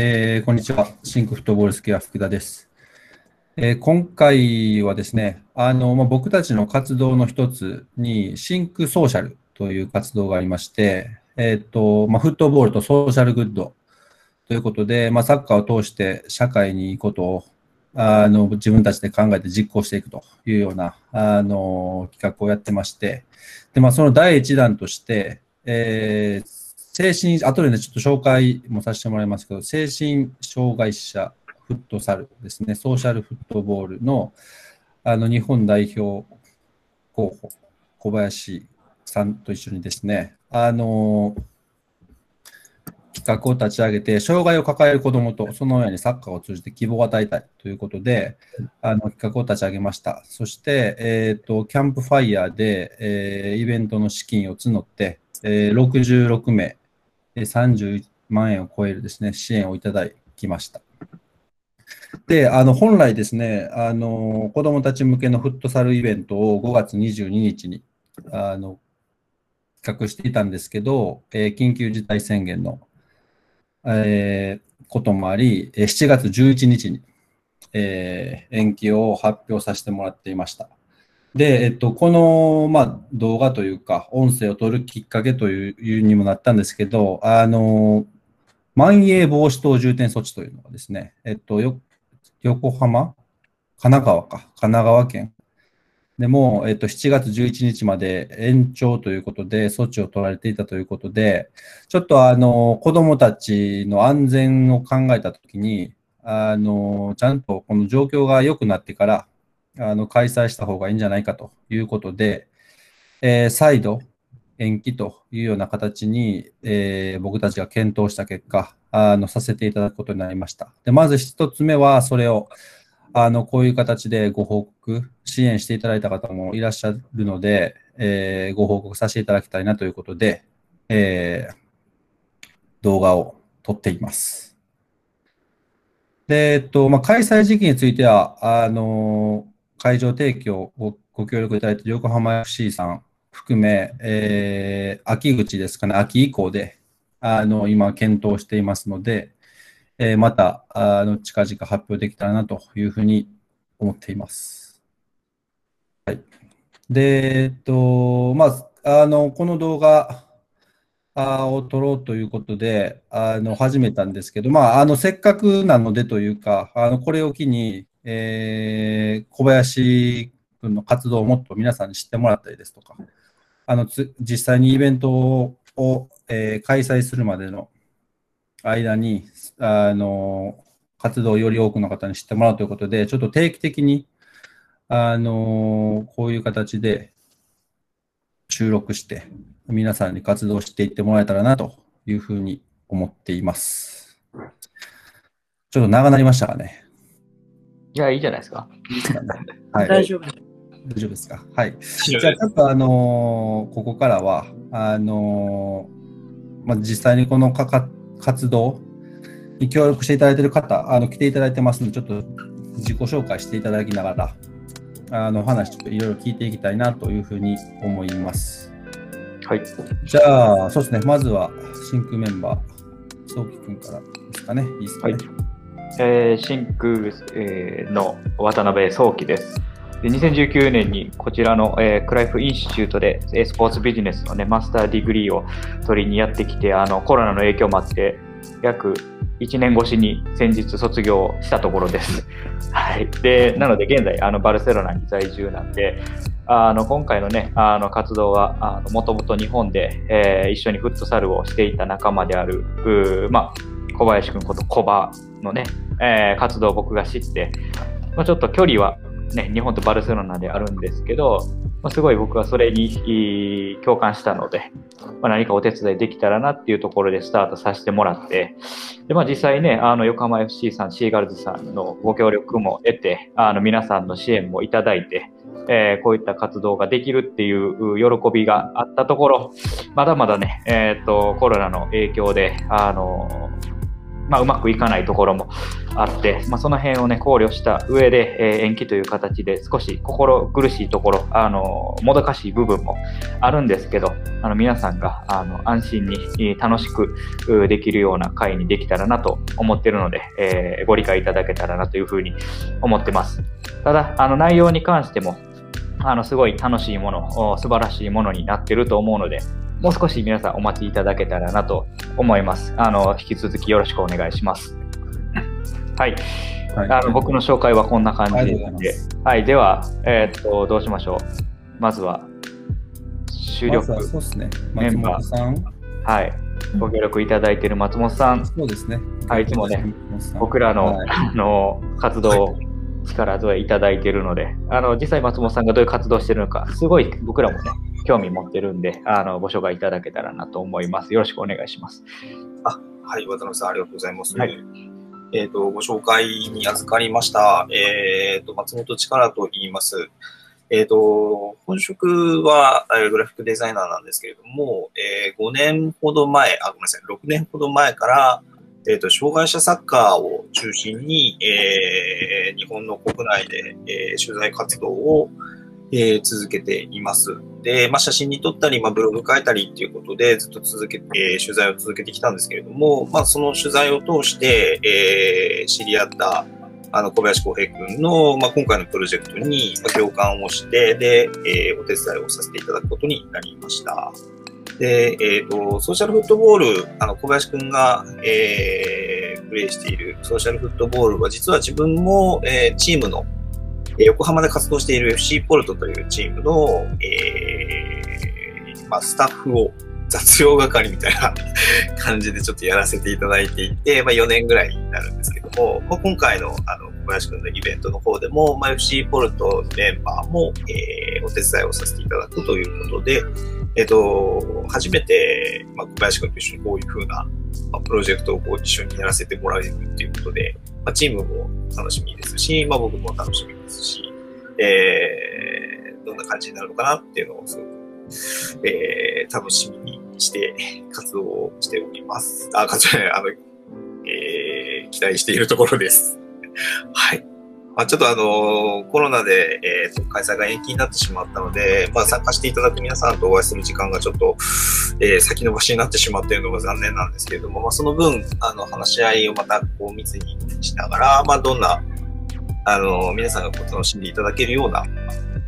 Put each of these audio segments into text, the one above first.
えー、こんにちは。シンクフットボールスケア福田です。えー、今回はですね、あのまあ、僕たちの活動の一つに、シンクソーシャルという活動がありまして、えーとまあ、フットボールとソーシャルグッドということで、まあ、サッカーを通して社会にいいことをあの自分たちで考えて実行していくというようなあの企画をやってまして、でまあ、その第一弾として、えー精神、後でね、ちょっと紹介もさせてもらいますけど、精神障害者フットサルですね、ソーシャルフットボールのあの日本代表候補、小林さんと一緒にですね、あの企画を立ち上げて、障害を抱える子どもとその親にサッカーを通じて希望を与えたいということで、あの企画を立ち上げました。そして、えーと、キャンプファイヤーで、えー、イベントの資金を募って、えー、66名31万円を超えるですね、支援をいただきました。で、あの本来ですね、あの子どもたち向けのフットサルイベントを5月22日にあの企画していたんですけど、えー、緊急事態宣言の、えー、こともあり、7月11日に、えー、延期を発表させてもらっていました。で、えっと、この、まあ、動画というか、音声を撮るきっかけというにもなったんですけど、あの、まん延防止等重点措置というのがですね、えっと、横浜神奈川か、神奈川県。でも、えっと、7月11日まで延長ということで、措置を取られていたということで、ちょっとあの、子供たちの安全を考えたときに、あの、ちゃんとこの状況が良くなってから、あの開催した方がいいんじゃないかということで、えー、再度延期というような形に、えー、僕たちが検討した結果あの、させていただくことになりました。でまず1つ目は、それをあのこういう形でご報告、支援していただいた方もいらっしゃるので、えー、ご報告させていただきたいなということで、えー、動画を撮っています。で、えっとまあ、開催時期については、あの会場提供をご協力いただいて横浜 FC さん含め、えー、秋口ですかね、秋以降で、あの、今検討していますので、えー、また、あの、近々発表できたらなというふうに思っています。はい。で、えっと、まあ、あの、この動画を撮ろうということで、あの、始めたんですけど、まあ、あの、せっかくなのでというか、あの、これを機に、えー、小林君の活動をもっと皆さんに知ってもらったりですとか、あの実際にイベントを、えー、開催するまでの間にあの活動をより多くの方に知ってもらうということで、ちょっと定期的にあのこういう形で収録して、皆さんに活動していってもらえたらなというふうに思っています。ちょっと長なりましたかね。いや、いいじゃないですか。はい、大丈夫。大丈夫ですか？はい。じゃあ、ちょっとあのー、ここからは、あのー、まあ、実際にこのかか活動に協力していただいている方、あの来ていただいてますので、ちょっと自己紹介していただきながら、あの話、ちょっといろいろ聞いていきたいなというふうに思います。はい。じゃあ、そうですね、まずは、真空メンバー、早期君からですかね。いいですかね。はいえー、真空、えー、の渡辺壮樹です。で2019年にこちらの、えー、クライフ Institute で、えー、スポーツビジネスの、ね、 master degree を取りにやってきてあのコロナの影響もあって約1年越しに先日卒業したところです。はい、でなので現在あのバルセロナに在住なんであの今回の,、ね、あの活動はもともと日本で、えー、一緒にフットサルをしていた仲間であるまあ、小林君ことコバのね、えー、活動を僕が知って、まあ、ちょっと距離は、ね、日本とバルセロナであるんですけど、まあ、すごい僕はそれに共感したので、まあ、何かお手伝いできたらなっていうところでスタートさせてもらって、でまあ、実際ね、あの横浜 FC さん、シーガルズさんのご協力も得て、あの皆さんの支援もいただいて、えー、こういった活動ができるっていう喜びがあったところ、まだまだね、えーと、とコロナの影響で、あのまあ、うまくいかないところもあって、まあ、その辺を、ね、考慮した上で、えー、延期という形で少し心苦しいところ、あのもどかしい部分もあるんですけど、あの皆さんがあの安心に楽しくできるような会にできたらなと思っているので、えー、ご理解いただけたらなというふうに思ってます。ただ、あの内容に関しても、あのすごい楽しいもの、素晴らしいものになってると思うので、もう少し皆さんお待ちいただけたらなと思います。あの引き続きよろしくお願いします。はい。はい、あの僕の紹介はこんな感じで、はい、では、えー、っと、どうしましょう。まずは、主力、まそうですね、メンバー。はい。ご協力いただいている松本さん。そうですね。はい、いつもね、僕らのはい、あの活動を力添えいただいているので、あの実際松本さんがどういう活動しているのか、すごい僕らもね、興味持ってるんで、あのご紹介いただけたらなと思います。よろしくお願いします。あはい、渡辺さん、ありがとうございます。はい、えっ、ー、と、ご紹介に預かりました。えっ、ー、と、松本力と言います。えっ、ー、と、本職はグラフィックデザイナーなんですけれども、えー、5年ほど前、あ、ごめんなさい、6年ほど前から、えっ、ー、と、障害者サッカーを中心に、えー、日本の国内で、えー、取材活動を、えー、続けています。で、まあ、写真に撮ったり、まあ、ブログ書いたりっていうことでずっと続けて、えー、取材を続けてきたんですけれども、まあ、その取材を通して、えー、知り合ったあの小林浩平君の、まあ、今回のプロジェクトに共感をして、で、えー、お手伝いをさせていただくことになりました。で、えっ、ー、と、ソーシャルフットボール、あの、小林くんが、えー、プレイしているソーシャルフットボールは、実は自分も、えー、チームの、え横浜で活動している FC ポルトというチームの、えー、まあ、スタッフを雑用係みたいな 感じでちょっとやらせていただいていて、まあ、4年ぐらいになるんですけども、まあ、今回のあの小林くんのイベントの方でも、まあ、FC ポルトメンバーも、えー、お手伝いをさせていただくということで、えっ、ー、と、初めて、まあ、小林君と一緒にこういうふうな、まあ、プロジェクトをこう一緒にやらせてもらえるっていうことで、まあ、チームも楽しみですし、まあ、僕も楽しみですし、えー、どんな感じになるのかなっていうのをすごく、えー、楽しみにして活動しております。あ、活動あの、えー、期待しているところです。はい。まあ、ちょっとあのコロナで、えーと、開催が延期になってしまったので、まあ、参加していただく皆さんとお会いする時間がちょっと、えー、先延ばしになってしまっているのが残念なんですけれども、まあ、その分、あの、話し合いをまたこう密にしながら、まあ、どんな、あの、皆さんがこう楽しんでいただけるような、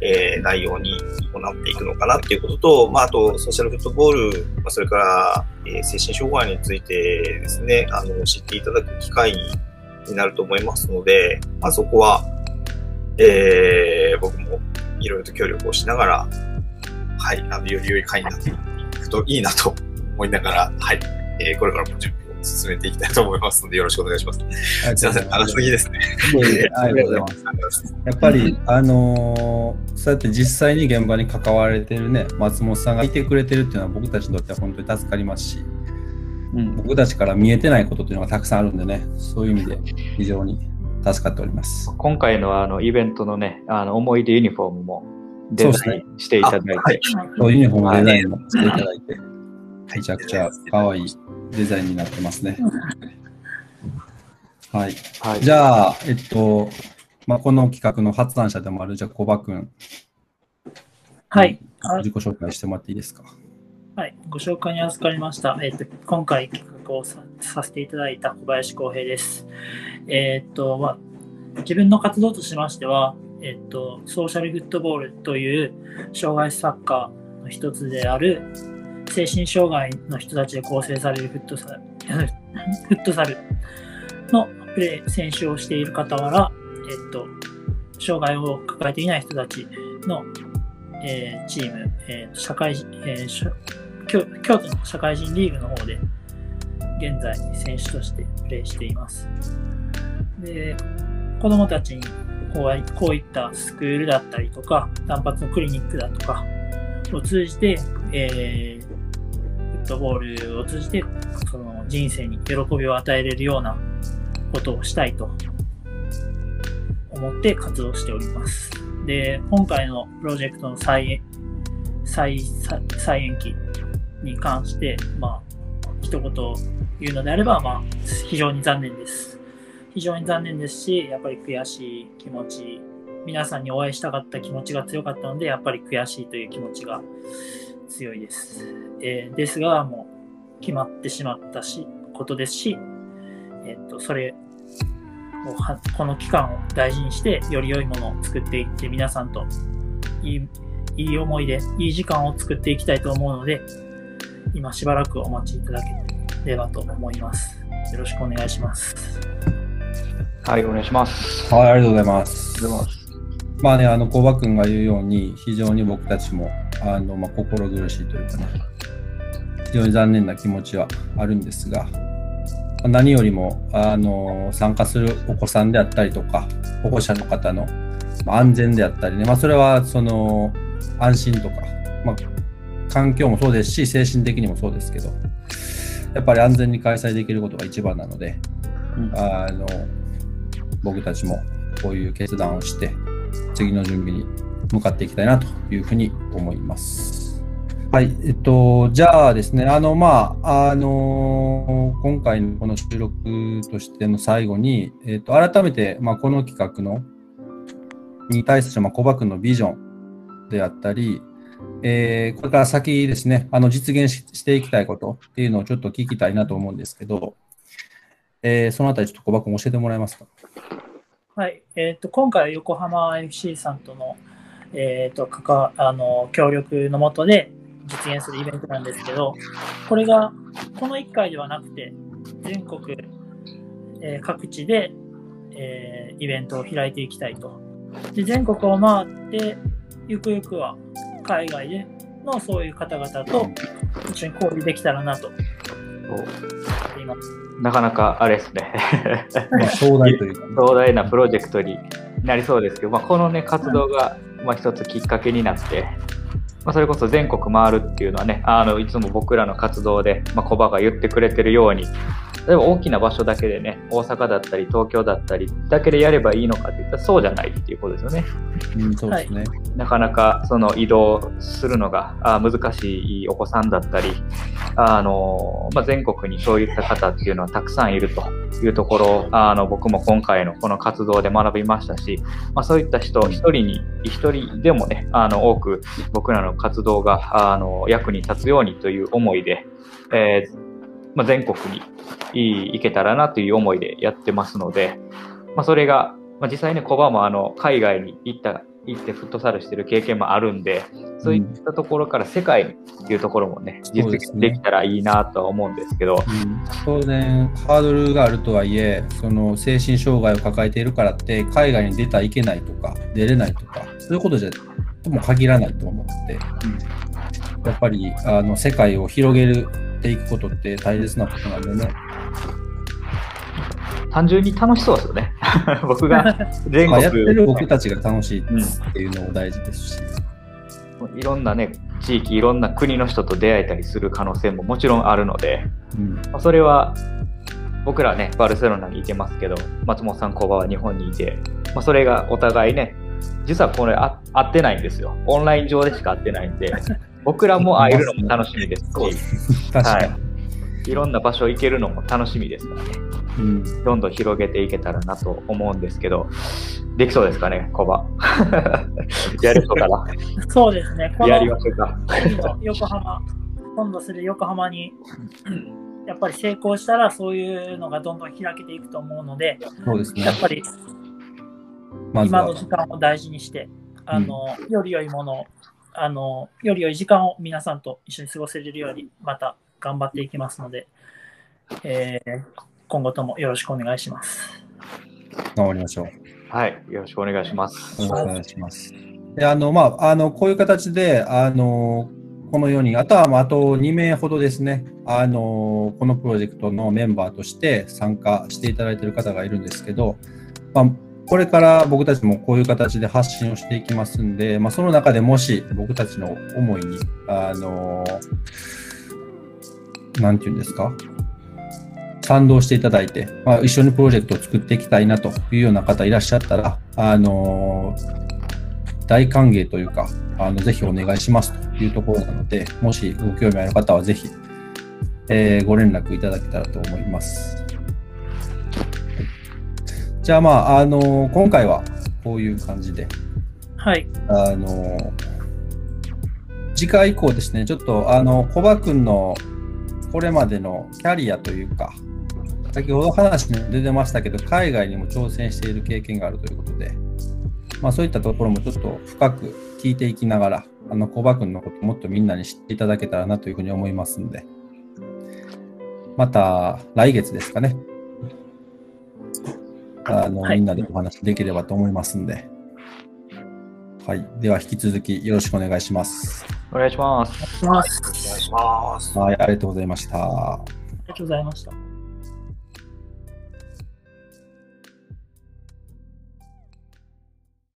えー、内容に行っていくのかなっていうことと、まあ、あと、ソーシャルフットボール、まあ、それから、えー、精神障害についてですね、あの、知っていただく機会にになると思いますので、まあ、そこは、えー、僕もいろいろと協力をしながら、はい、あの、より良い会になっていくといいなと思いながら、はい、えー、これからも準備を進めていきたいと思いますので、よろしくお願いします。すいません、長すぎですね。ありがとうございます。やっぱり、あのー、そうやって実際に現場に関われてるね、松本さんがいてくれてるっていうのは僕たちにとっては本当に助かりますし、うん、僕たちから見えてないことというのがたくさんあるんでね、そういう意味で非常に助かっております。今回のあのイベントのね、あの思い出ユニフォームもデザインしていただいて、はい、ユニフォームデザインもしていただいて、めちゃくちゃ可愛いデザインになってますね。はい。はい、じゃあ、えっと、まあ、この企画の発案者でもある、じゃあ、コバ君。はい。自己紹介してもらっていいですか？はい、ご紹介に預かりました。えっ、ー、と、今回企画をさせていただいた小林康平です。えっ、ー、と、まあ、自分の活動としましては、えっ、ー、と、ソーシャルフットボールという障害サッカーの一つである精神障害の人たちで構成されるフットサル フットサルのプレー、選手をしている傍ら、えっと、障害を抱えていない人たちの、えー、チーム、えー、社会、えー、京京都の社会人リーグの方で、現在選手としてプレーしています。で、子供たちにこうこういったスクールだったりとか、単発のクリニックだとかを通じて、えー、フットボールを通じて、その人生に喜びを与えれるようなことをしたいと思って活動しております。で、今回のプロジェクトの再再再延期に関して、まあ、一言言うのであれば、まあ、非常に残念です。非常に残念ですし、やっぱり悔しい気持ち、皆さんにお会いしたかった気持ちが強かったので、やっぱり悔しいという気持ちが強いです。えーですが、もう決まってしまったし、ことですし、えっと、それをは、この期間を大事にして、より良いものを作っていって、皆さんといい、いい思い出、いい時間を作っていきたいと思うので、今しばらくお待ちいただければと思います。よろしくお願いします。はい、お願いします。はい、ありがとうございます。ありがとうございます。まあね、あの、小葉君が言うように、非常に僕たちも、あの、まあ、心苦しいというかね、非常に残念な気持ちはあるんですが、まあ何よりも、あの、参加するお子さんであったりとか、保護者の方のまあ安全であったりね、まあ、それは、その、安心とか、まあ、環境もそうですし、精神的にもそうですけど、やっぱり安全に開催できることが一番なので、うんあの、僕たちもこういう決断をして、次の準備に向かっていきたいなというふうに思います。はい、えっと、じゃあですね、あの、まあ、あの、今回のこの収録としての最後に、えっと、改めて、まあ、この企画の、に対する、まあ、小葉君のビジョンであったり、えーこれから先ですね、あの、実現ししていきたいことっていうのをちょっと聞きたいなと思うんですけど、えーそのあたりちょっと小葉君教えてもらえますか？はい、えっ、と、今回は横浜 FC さんとの、えっ、と、関わ、あの、協力のもとで実現するイベントなんですけど、これが、この1回ではなくて、全国、えー各地で、えーイベントを開いていきたいと。で、全国を回って、ゆくゆくは海外でのそういう方々と一緒に交流できたらなと思っています。なかなかあれですね。まあ、壮大というかね、壮大なプロジェクトになりそうですけど、まあ、このね、活動が、まあ、一つきっかけになって、まあ、それこそ全国回るっていうのはね、あの、いつも僕らの活動で、まあ、コバが言ってくれてるように、例えば大きな場所だけでね、大阪だったり東京だったりだけでやればいいのかって言ったらそうじゃないっていうことですよね。うん、そうですね。なかなかその移動するのがあ難しいお子さんだったり、あのまあ、全国にそういった方っていうのはたくさんいるというところをあの僕も今回のこの活動で学びましたし、まあ、そういった人一人に一人でもねあの多く僕らの活動があの役に立つようにという思いで、えーまあ、全国にい行けたらなという思いでやってますので、まあ、それが、まあ、実際ね、コバもあの海外に行った行ってフットサルしてる経験もあるんで、そういったところから世界にっていうところもね、実現できたらいいなとは思うんですけど、うん当然、ハードルがあるとはいえ、その精神障害を抱えているからって、海外に出たらいけないとか、出れないとか、そういうことじゃとも限らないと思って、やっぱりあの世界を広げるっていくことって大切なことなんでね、単純に楽しそうですよね。僕が 全まあ、やって国、る僕たちが楽しいっていうのも大事ですし、いろんなね、地域、いろんな国の人と出会えたりする可能性ももちろんあるので、うんまあそれは僕らね、バルセロナにいてますけど、松本さん、工場は日本にいて、まあ、それがお互いね、実はこれあ会ってないんですよ。オンライン上でしか会ってないんで、僕らも会えるのも楽しみですし、確かに、はい、いろんな場所行けるのも楽しみですからね、うん。どんどん広げていけたらなと思うんですけど、できそうですかね、コバ。やれそうかな。そうですね。やりましょうか。横浜、今度する横浜に、やっぱり成功したらそういうのがどんどん開けていくと思うので、そうですね。や、っぱり今の。時間を大事にして、あの、より良いものを、あの、より良い時間を皆さんと一緒に過ごせれるように、また頑張っていきますので、えー今後ともよろしくお願いします。頑張りましょう。はい、よろしくお願いします。よろしくお願いします。であの、まあ、あの、こういう形で、あの、この4人、あとは、まあ、あと2名ほどですね、あの、このプロジェクトのメンバーとして参加していただいている方がいるんですけど、まあ、これから僕たちもこういう形で発信をしていきますんで、まあ、その中でもし僕たちの思いに、あの、なんていうんですか、賛同していただいて、まあ、一緒にプロジェクトを作っていきたいなというような方いらっしゃったら、あの大歓迎というか、あのぜひお願いしますというところなので、もしご興味ある方はぜひ、えーご連絡いただけたらと思います。じゃあまあ、あの今回はこういう感じで、はい。あの次回以降ですね、ちょっとあのコバ君のこれまでのキャリアというか、先ほど話に出てましたけど、海外にも挑戦している経験があるということで、まあ、そういったところもちょっと深く聞いていきながら、あのコバ君のこともっとみんなに知っていただけたらなというふうに思いますんで、また来月ですかね、あの、はいみんなでお話できればと思いますんで、はい。では、引き続きよろしくお願いします。お願いします。お願いします。お願いします。はい、ありがとうございました。ありがとうございました。